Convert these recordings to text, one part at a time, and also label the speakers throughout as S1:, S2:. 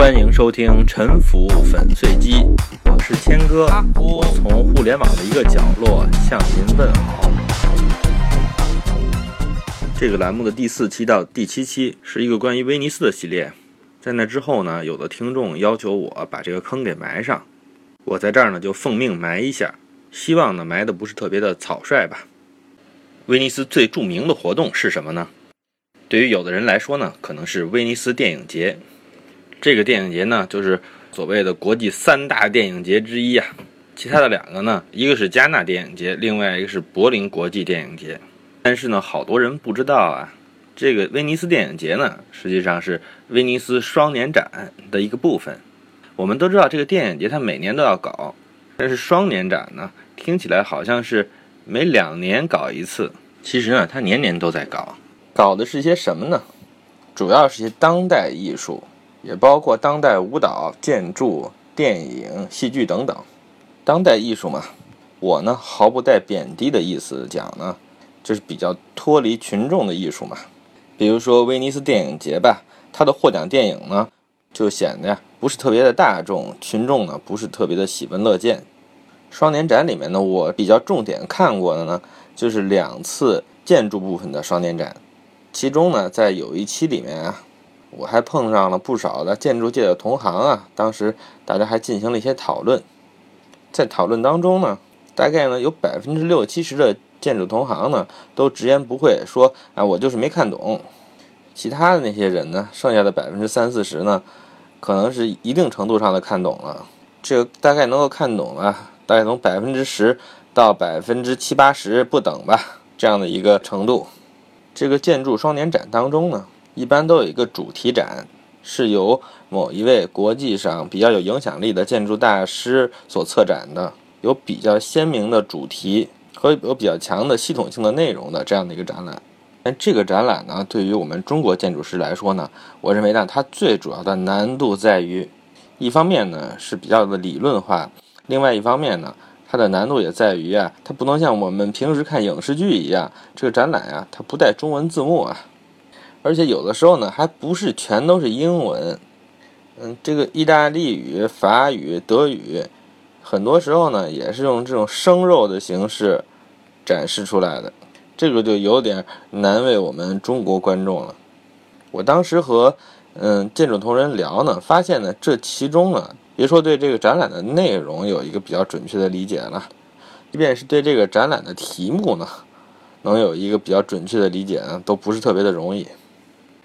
S1: 欢迎收听《沉浮粉碎机》，我是谦哥，我从互联网的一个角落向您问好。这个栏目的第四期到第七期是一个关于威尼斯的系列，在那之后呢，有的听众要求我把这个坑给埋上，我在这儿呢就奉命埋一下，希望呢埋的不是特别的草率吧。威尼斯最著名的活动是什么呢？对于有的人来说呢，可能是威尼斯电影节。这个电影节呢，就是所谓的国际三大电影节之一啊。其他的两个呢，一个是加纳电影节，另外一个是柏林国际电影节。但是呢，好多人不知道啊，这个威尼斯电影节呢，实际上是威尼斯双年展的一个部分。我们都知道这个电影节它每年都要搞，但是双年展呢，听起来好像是每两年搞一次。其实呢，它年年都在搞，搞的是些什么呢？主要是些当代艺术。也包括当代舞蹈、建筑、电影、戏剧等等。当代艺术嘛，我呢毫不带贬低的意思讲呢，就是比较脱离群众的艺术嘛。比如说威尼斯电影节吧，它的获奖电影呢，就显得呀不是特别的大众，群众呢不是特别的喜闻乐见。双年展里面呢，我比较重点看过的呢，就是两次建筑部分的双年展，其中呢，在有一期里面啊。我还碰上了不少的建筑界的同行啊，当时大家还进行了一些讨论，在讨论当中呢，大概呢有百分之六七十的建筑同行呢都直言不讳说啊，我就是没看懂。其他的那些人呢，剩下的百分之三四十呢，可能是一定程度上的看懂了。这个大概能够看懂了，大概从百分之十到百分之七八十不等吧，这样的一个程度。这个建筑双年展当中呢。一般都有一个主题展，是由某一位国际上比较有影响力的建筑大师所策展的，有比较鲜明的主题和有比较强的系统性的内容的这样的一个展览。但这个展览呢，对于我们中国建筑师来说呢，我认为呢，它最主要的难度在于，一方面呢是比较的理论化，另外一方面呢，它的难度也在于啊，它不能像我们平时看影视剧一样，这个展览啊，它不带中文字幕啊。而且有的时候呢，还不是全都是英文，嗯，这个意大利语、法语、德语，很多时候呢也是用这种生肉的形式展示出来的，这个就有点难为我们中国观众了。我当时和嗯建筑同仁聊呢，发现呢这其中呢，别说对这个展览的内容有一个比较准确的理解了，即便是对这个展览的题目呢，能有一个比较准确的理解呢，都不是特别的容易。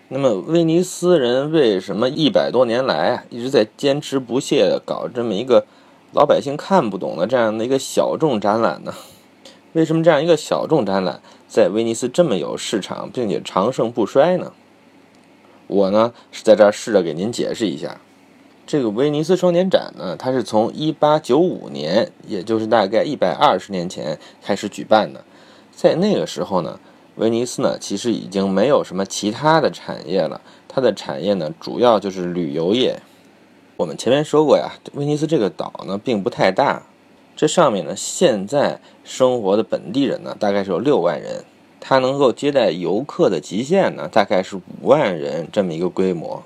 S1: 那么，威尼斯人为什么一百多年来啊一直在坚持不懈的搞这么一个老百姓看不懂的这样的一个小众展览呢？为什么这样一个小众展览在威尼斯这么有市场，并且长盛不衰呢？我呢是在这儿试着给您解释一下。这个威尼斯双年展呢，它是从一八九五年，也就是大概一百二十年前开始举办的，在那个时候呢。威尼斯呢，其实已经没有什么其他的产业了，它的产业呢，主要就是旅游业。我们前面说过呀，威尼斯这个岛呢，并不太大，这上面呢，现在生活的本地人呢，大概是有六万人，它能够接待游客的极限呢，大概是五万人这么一个规模。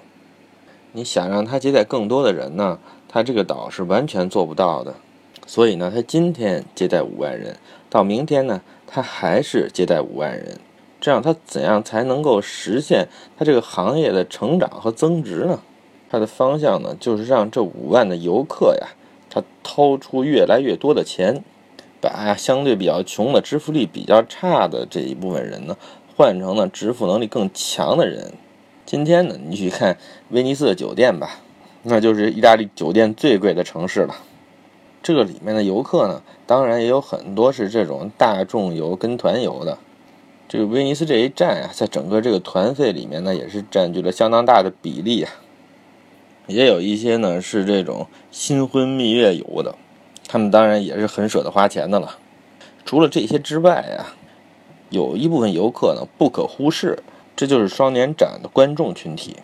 S1: 你想让它接待更多的人呢，它这个岛是完全做不到的。所以呢，它今天接待五万人，到明天呢？他还是接待五万人，这样他怎样才能够实现他这个行业的成长和增值呢？他的方向呢，就是让这五万的游客呀，他掏出越来越多的钱，把相对比较穷的、支付力比较差的这一部分人呢，换成了支付能力更强的人。今天呢，你去看威尼斯的酒店吧，那就是意大利酒店最贵的城市了。这个里面的游客呢，当然也有很多是这种大众游跟团游的。这个威尼斯这一站啊，在整个这个团费里面呢，也是占据了相当大的比例啊。也有一些呢是这种新婚蜜月游的，他们当然也是很舍得花钱的了。除了这些之外啊，有一部分游客呢不可忽视，这就是双年展的观众群体。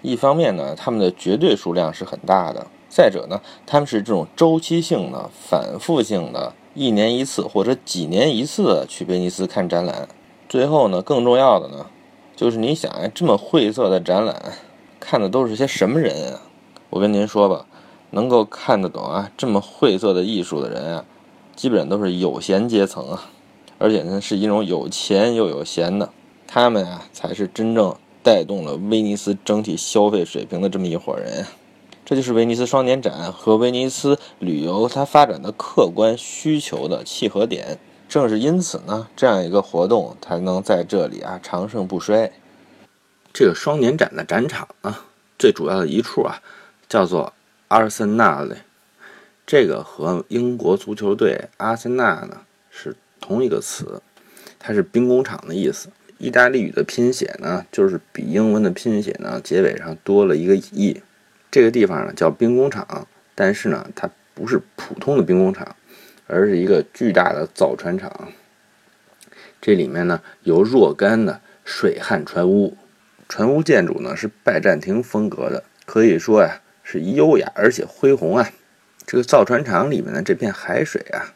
S1: 一方面呢，他们的绝对数量是很大的。再者呢，他们是这种周期性的、反复性的，一年一次或者几年一次的去威尼斯看展览。最后呢，更重要的呢，就是你想，这么晦涩的展览，看的都是些什么人啊？我跟您说吧，能够看得懂啊这么晦涩的艺术的人啊，基本都是有闲阶层啊，而且呢是一种有钱又有闲的，他们啊才是真正带动了威尼斯整体消费水平的这么一伙人。这就是威尼斯双年展和威尼斯旅游它发展的客观需求的契合点。正是因此呢，这样一个活动才能在这里啊长盛不衰。这个双年展的展场呢，最主要的一处啊，叫做阿森纳嘞，这个和英国足球队阿森纳呢是同一个词，它是兵工厂的意思。意大利语的拼写呢，就是比英文的拼写呢结尾上多了一个 e。这个地方呢叫兵工厂，但是呢，它不是普通的兵工厂。而是一个巨大的造船厂，这里面呢有若干的水旱船屋，船屋建筑呢是拜占庭风格的，可以说呀是优雅而且恢宏啊。这个造船厂里面的这片海水啊，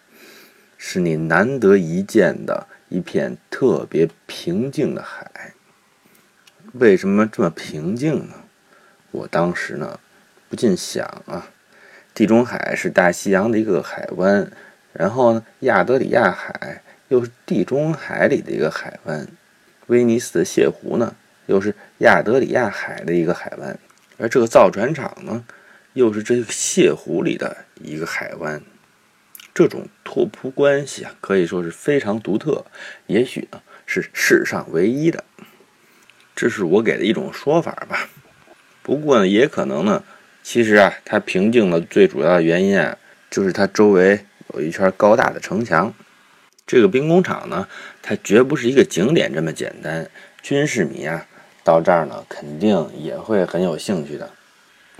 S1: 是你难得一见的一片特别平静的海。为什么这么平静呢？我当时呢不禁想啊，地中海是大西洋的一个海湾。然后呢，亚德里亚海又是地中海里的一个海湾，威尼斯的泻湖呢又是亚德里亚海的一个海湾，而这个造船厂呢又是这个泻湖里的一个海湾，这种拓扑关系啊可以说是非常独特，也许呢是世上唯一的，这是我给的一种说法吧。不过呢，也可能呢，其实啊，它平静的最主要的原因啊，就是它周围。有一圈高大的城墙，这个兵工厂呢，它绝不是一个景点这么简单。军事迷啊，到这儿呢，肯定也会很有兴趣的。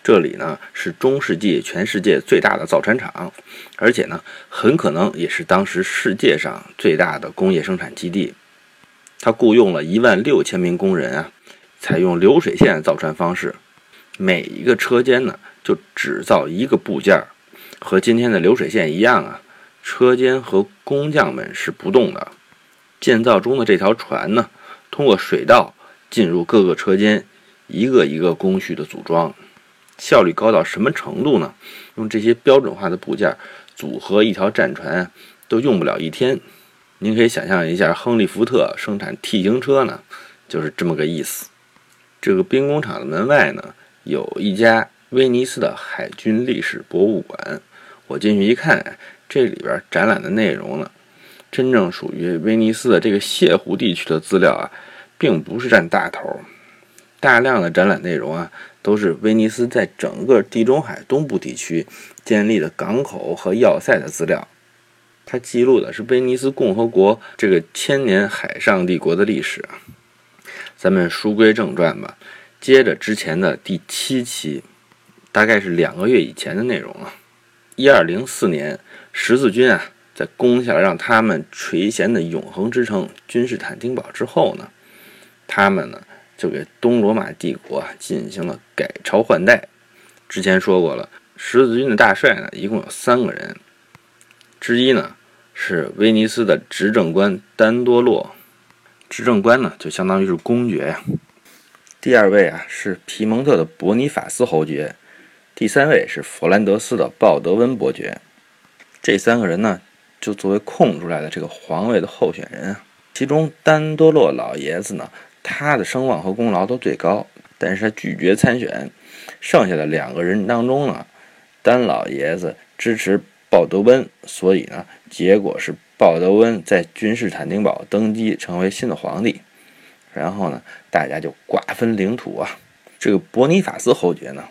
S1: 这里呢，是中世纪全世界最大的造船厂，而且呢，很可能也是当时世界上最大的工业生产基地。它雇佣了一万六千名工人啊，采用流水线造船方式，每一个车间呢，就只造一个部件儿。和今天的流水线一样啊，车间和工匠们是不动的。建造中的这条船呢，通过水道进入各个车间，一个一个工序的组装，效率高到什么程度呢？用这些标准化的部件组合一条战船都用不了一天。您可以想象一下，亨利·福特生产 T 型车呢，就是这么个意思。这个兵工厂的门外呢，有一家。威尼斯的海军历史博物馆，我进去一看，这里边展览的内容呢，真正属于威尼斯的这个泻湖地区的资料啊，并不是占大头。大量的展览内容啊，都是威尼斯在整个地中海东部地区建立的港口和要塞的资料。它记录的是威尼斯共和国这个千年海上帝国的历史啊。咱们书归正传吧，接着之前的第七期。大概是两个月以前的内容啊。一二零四年，十字军啊在攻下了让他们垂涎的永恒之城君士坦丁堡之后呢，他们呢就给东罗马帝国进行了改朝换代。之前说过了，十字军的大帅呢一共有三个人，之一呢是威尼斯的执政官丹多洛，执政官呢就相当于是公爵呀。第二位啊是皮蒙特的伯尼法斯侯爵。第三位是弗兰德斯的鲍德温伯爵，这三个人呢，就作为空出来的这个皇位的候选人啊。其中丹多洛老爷子呢，他的声望和功劳都最高，但是他拒绝参选。剩下的两个人当中呢，丹老爷子支持鲍德温，所以呢，结果是鲍德温在君士坦丁堡登基成为新的皇帝。然后呢，大家就瓜分领土啊。这个伯尼法斯侯爵呢。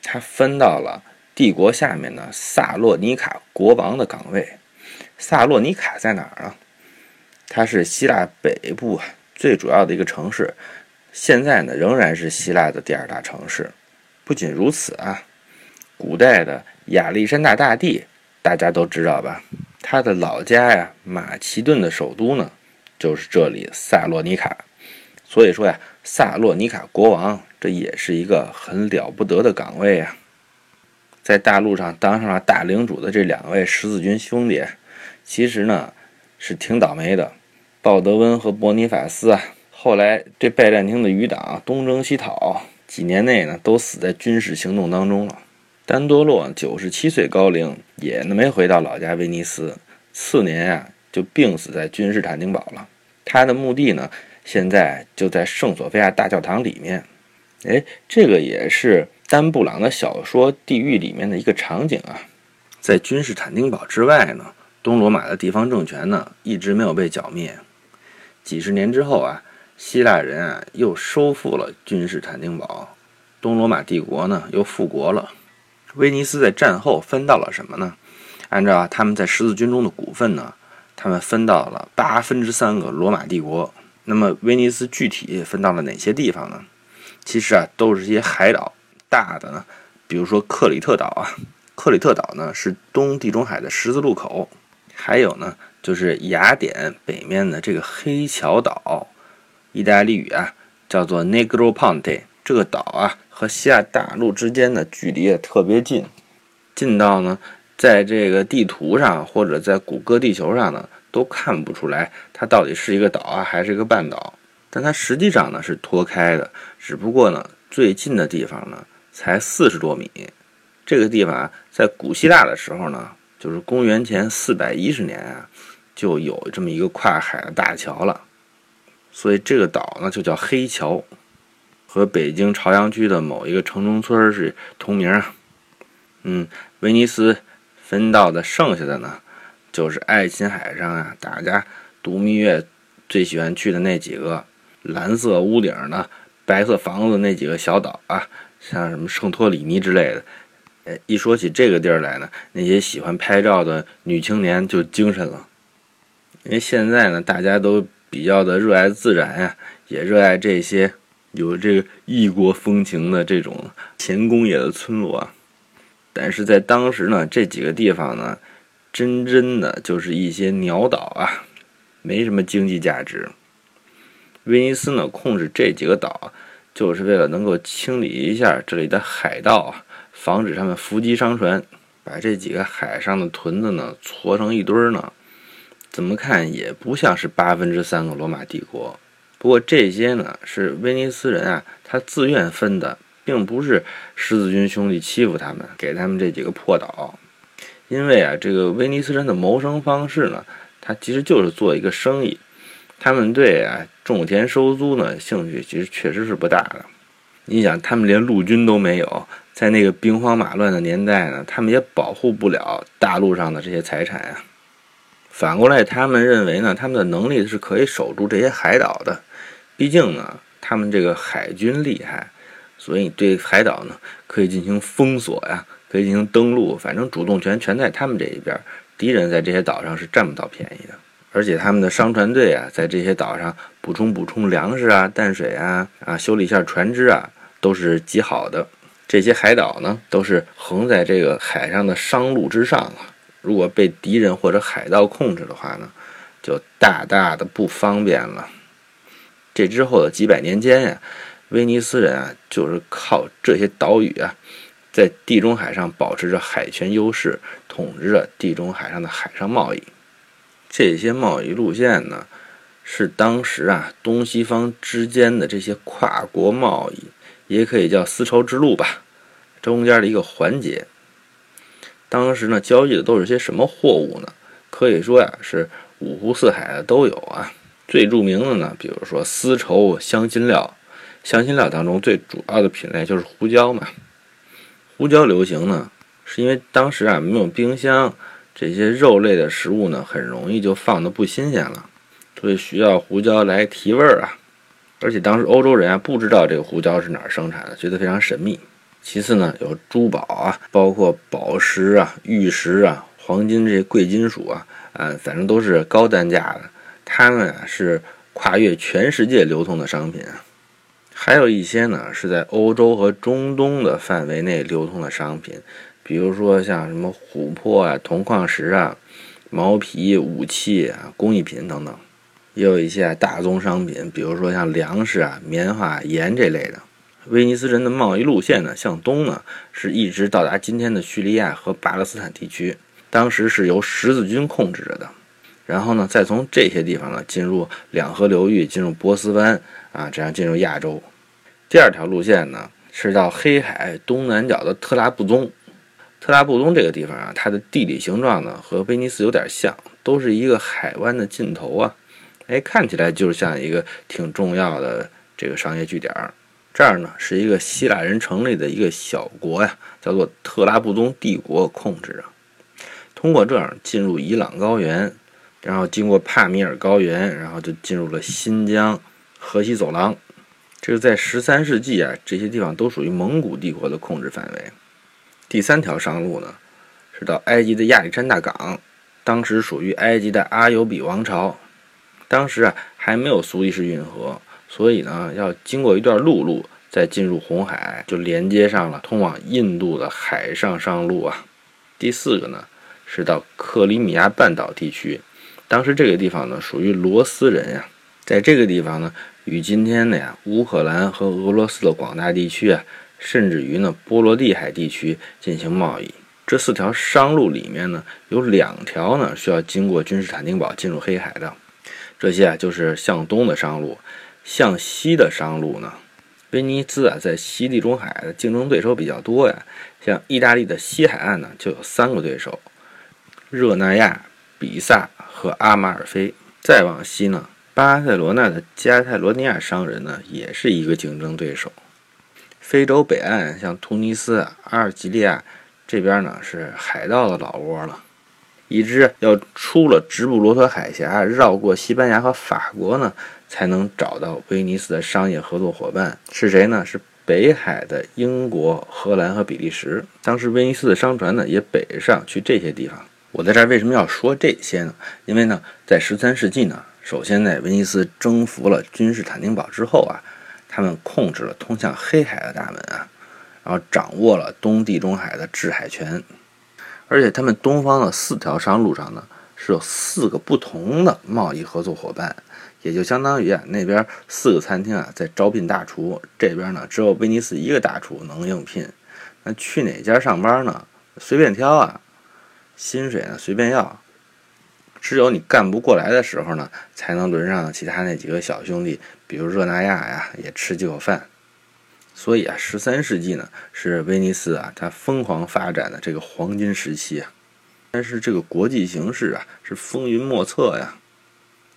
S1: 他分到了帝国下面的萨洛尼卡国王的岗位。萨洛尼卡在哪儿啊？它是希腊北部最主要的一个城市，现在呢仍然是希腊的第二大城市。不仅如此啊，古代的亚历山大大帝大家都知道吧？他的老家呀，马其顿的首都呢就是这里萨洛尼卡。所以说呀，萨洛尼卡国王。这也是一个很了不得的岗位啊！在大陆上当上了大领主的这两位十字军兄弟，其实呢是挺倒霉的。鲍德温和伯尼法斯啊，后来这拜占庭的余党东征西讨，几年内呢都死在军事行动当中了。丹多洛九十七岁高龄，也没回到老家威尼斯，次年呀就病死在君士坦丁堡了。他的墓地呢，现在就在圣索菲亚大教堂里面。哎，这个也是丹布朗的小说《地狱》里面的一个场景啊。在君士坦丁堡之外呢，东罗马的地方政权呢一直没有被剿灭。几十年之后啊，希腊人啊又收复了君士坦丁堡，东罗马帝国呢又复国了。威尼斯在战后分到了什么呢？按照他们在十字军中的股份呢，他们分到了八分之三个罗马帝国。那么威尼斯具体分到了哪些地方呢？其实啊，都是一些海岛，大的呢，比如说克里特岛啊。克里特岛呢是东地中海的十字路口，还有呢就是雅典北面的这个黑桥岛，意大利语啊叫做 Negroponte。这个岛啊。和西亚大陆之间的距离也特别近，近到呢，在这个地图上或者在谷歌地球上呢，都看不出来它到底是一个岛啊，还是一个半岛。但它实际上呢是脱开的，只不过呢，最近的地方呢才四十多米。这个地方啊，在古希腊的时候呢，就是公元前四百一十年啊，就有这么一个跨海的大桥了，所以这个岛呢就叫黑桥。和北京朝阳区的某一个城中村是同名啊。嗯，威尼斯分到的剩下的呢，就是爱琴海上啊，大家度蜜月最喜欢去的那几个蓝色屋顶的、白色房子那几个小岛啊，像什么圣托里尼之类的。哎，一说起这个地儿来呢，那些喜欢拍照的女青年就精神了，因为现在呢，大家都比较的热爱自然呀，也热爱这些。有这个异国风情的这种前工业的村落，但是在当时呢，这几个地方呢，真真的就是一些鸟岛啊，没什么经济价值。威尼斯呢，控制这几个岛，就是为了能够清理一下这里的海盗啊，防止他们伏击商船，把这几个海上的屯子呢搓成一堆儿呢，怎么看也不像是八分之三个罗马帝国。不过这些呢是威尼斯人啊，他自愿分的，并不是十字军兄弟欺负他们，给他们这几个破岛。因为啊，这个威尼斯人的谋生方式呢，他其实就是做一个生意，他们对啊种田收租呢兴趣其实确实是不大的。你想，他们连陆军都没有，在那个兵荒马乱的年代呢，他们也保护不了大陆上的这些财产啊。反过来，他们认为呢，他们的能力是可以守住这些海岛的。毕竟呢，他们这个海军厉害，所以对海岛呢可以进行封锁呀，可以进行登陆，反正主动权全在他们这一边。敌人在这些岛上是占不到便宜的，而且他们的商船队啊，在这些岛上补充补充粮食啊、淡水啊、啊修理一下船只啊，都是极好的。这些海岛呢，都是横在这个海上的商路之上啊。如果被敌人或者海盗控制的话呢，就大大的不方便了。这之后的几百年间呀，威尼斯人啊，就是靠这些岛屿啊，在地中海上保持着海权优势，统治着地中海上的海上贸易。这些贸易路线呢，是当时啊东西方之间的这些跨国贸易，也可以叫丝绸之路吧，中间的一个环节。当时呢，交易的都是些什么货物呢？可以说呀，是五湖四海的都有啊。最著名的呢，比如说丝绸、香辛料，香辛料当中最主要的品类就是胡椒嘛。胡椒流行呢，是因为当时啊没有冰箱，这些肉类的食物呢很容易就放的不新鲜了，所以需要胡椒来提味儿啊。而且当时欧洲人啊不知道这个胡椒是哪儿生产的，觉得非常神秘。其次呢，有珠宝啊，包括宝石啊、玉石啊、黄金这些贵金属啊，啊，反正都是高单价的。它们啊是跨越全世界流通的商品啊，还有一些呢是在欧洲和中东的范围内流通的商品，比如说像什么琥珀啊、铜矿石啊、毛皮、武器啊、工艺品等等，也有一些大宗商品，比如说像粮食啊、棉花、盐这类的。威尼斯人的贸易路线呢，向东呢是一直到达今天的叙利亚和巴勒斯坦地区，当时是由十字军控制着的。然后呢，再从这些地方呢进入两河流域，进入波斯湾啊，这样进入亚洲。第二条路线呢，是到黑海东南角的特拉布宗。特拉布宗这个地方啊，它的地理形状呢和威尼斯有点像，都是一个海湾的尽头啊。哎，看起来就是像一个挺重要的这个商业据点。这儿呢是一个希腊人成立的一个小国呀，叫做特拉布宗帝国控制着。通过这样进入伊朗高原，然后经过帕米尔高原，然后就进入了新疆河西走廊。这个在十三世纪啊，这些地方都属于蒙古帝国的控制范围。第三条商路呢，是到埃及的亚历山大港，当时属于埃及的阿尤比王朝。当时啊，还没有苏伊士运河，所以呢，要经过一段陆路，再进入红海，就连接上了通往印度的海上商路啊。第四个呢。是到克里米亚半岛地区，当时这个地方呢属于罗斯人呀，在这个地方呢，与今天的呀乌克兰和俄罗斯的广大地区啊，甚至于呢波罗的海地区进行贸易。这四条商路里面呢，有两条呢需要经过君士坦丁堡进入黑海的，这些啊就是向东的商路，向西的商路呢，威尼斯啊在西地中海的竞争对手比较多呀，像意大利的西海岸呢就有三个对手。热那亚、比萨和阿马尔菲，再往西呢，巴塞罗那的加泰罗尼亚商人呢，也是一个竞争对手。非洲北岸像突尼斯、阿尔及利亚这边呢，是海盗的老窝了。一直要出了直布罗陀海峡，绕过西班牙和法国呢，才能找到威尼斯的商业合作伙伴是谁呢？是北海的英国、荷兰和比利时。当时威尼斯的商船呢，也北上去这些地方。我在这儿为什么要说这些呢？因为呢，在十三世纪呢，首先在威尼斯征服了君士坦丁堡之后啊，他们控制了通向黑海的大门啊，然后掌握了东地中海的制海权，而且他们东方的四条商路上呢，是有四个不同的贸易合作伙伴，也就相当于啊，那边四个餐厅啊在招聘大厨，这边呢只有威尼斯一个大厨能应聘，那去哪家上班呢？随便挑啊。薪水呢随便要，只有你干不过来的时候呢，才能轮上其他那几个小兄弟，比如热那亚呀，也吃几口饭。所以啊，十三世纪呢是威尼斯啊它疯狂发展的这个黄金时期啊。但是这个国际形势啊是风云莫测呀，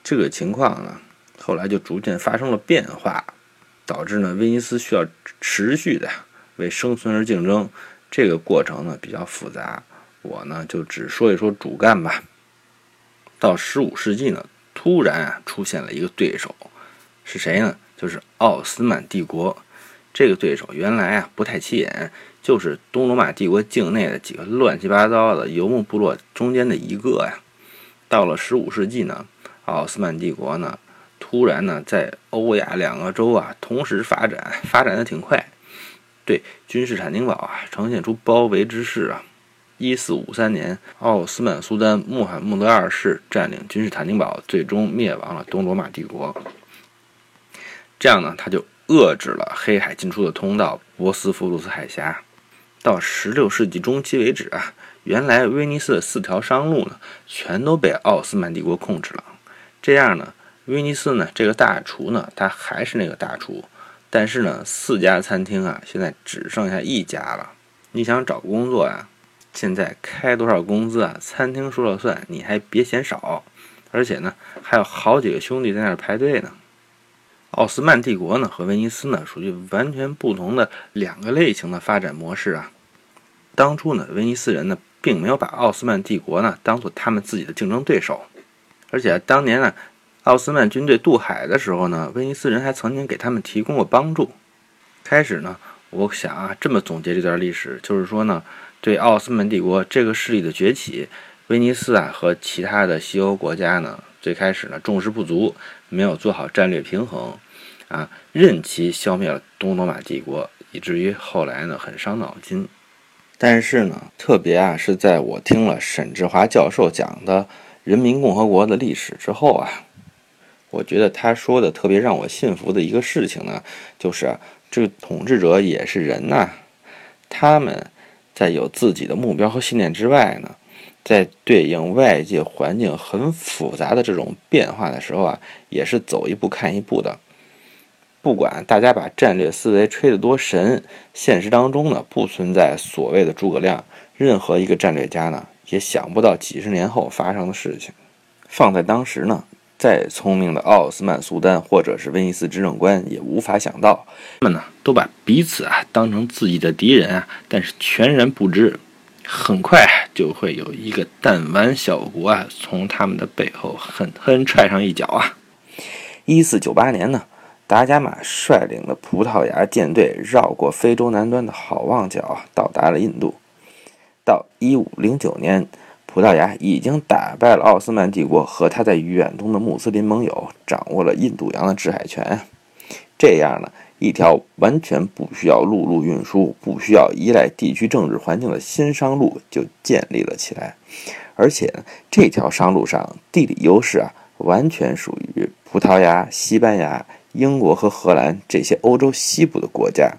S1: 这个情况呢后来就逐渐发生了变化，导致呢威尼斯需要持续的为生存而竞争，这个过程呢比较复杂。我呢就只说一说主干吧。到十五世纪呢，突然啊出现了一个对手，是谁呢？就是奥斯曼帝国。这个对手原来啊不太起眼，就是东罗马帝国境内的几个乱七八糟的游牧部落中间的一个呀。到了十五世纪呢，奥斯曼帝国呢突然呢在欧亚两个洲啊同时发展，发展的挺快，对君士坦丁堡啊呈现出包围之势啊。一四五三年，奥斯曼苏丹穆罕默德二世占领君士坦丁堡，最终灭亡了东罗马帝国。这样呢，他就遏制了黑海进出的通道——博斯福鲁斯海峡。到十六世纪中期为止啊，原来威尼斯的四条商路呢，全都被奥斯曼帝国控制了。这样呢，威尼斯呢这个大厨呢，他还是那个大厨，但是呢，四家餐厅啊，现在只剩下一家了。你想找工作呀？现在开多少工资啊？餐厅说了算，你还别嫌少。而且呢，还有好几个兄弟在那儿排队呢。奥斯曼帝国呢和威尼斯呢属于完全不同的两个类型的发展模式啊。当初呢，威尼斯人呢并没有把奥斯曼帝国呢当做他们自己的竞争对手。而且当年呢，奥斯曼军队渡海的时候呢，威尼斯人还曾经给他们提供过帮助。开始呢，我想啊，这么总结这段历史，就是说呢。对奥斯曼帝国这个势力的崛起，威尼斯啊和其他的西欧国家呢，最开始呢重视不足，没有做好战略平衡，啊，任其消灭了东罗马帝国，以至于后来呢很伤脑筋。但是呢，特别啊是在我听了沈志华教授讲的人民共和国的历史之后啊，我觉得他说的特别让我信服的一个事情呢，就是这个统治者也是人呐，他们。在有自己的目标和信念之外呢，在对应外界环境很复杂的这种变化的时候啊，也是走一步看一步的。不管大家把战略思维吹得多神，现实当中呢不存在所谓的诸葛亮。任何一个战略家呢，也想不到几十年后发生的事情。放在当时呢，再聪明的奥斯曼苏丹或者是威尼斯执政官也无法想到，他们呢都把彼此啊当成自己的敌人啊，但是全然不知，很快就会有一个弹丸小国啊从他们的背后狠狠踹上一脚啊。一四九八年呢。达伽马率领的葡萄牙舰队绕过非洲南端的好望角，到达了印度。到一五零九年，葡萄牙已经打败了奥斯曼帝国和他在远东的穆斯林盟友，掌握了印度洋的制海权。这样呢，一条完全不需要陆路运输、不需要依赖地区政治环境的新商路就建立了起来。而且，这条商路上地理优势啊，完全属于葡萄牙、西班牙。英国和荷兰这些欧洲西部的国家，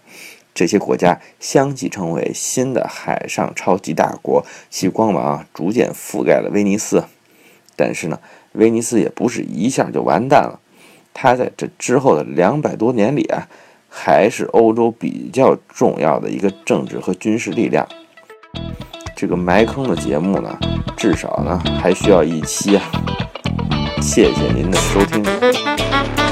S1: 这些国家相继成为新的海上超级大国，其光芒逐渐覆盖了威尼斯。但是呢，威尼斯也不是一下就完蛋了，它在这之后的两百多年里啊，还是欧洲比较重要的一个政治和军事力量。这个埋坑的节目呢，至少呢还需要一期啊。谢谢您的收听。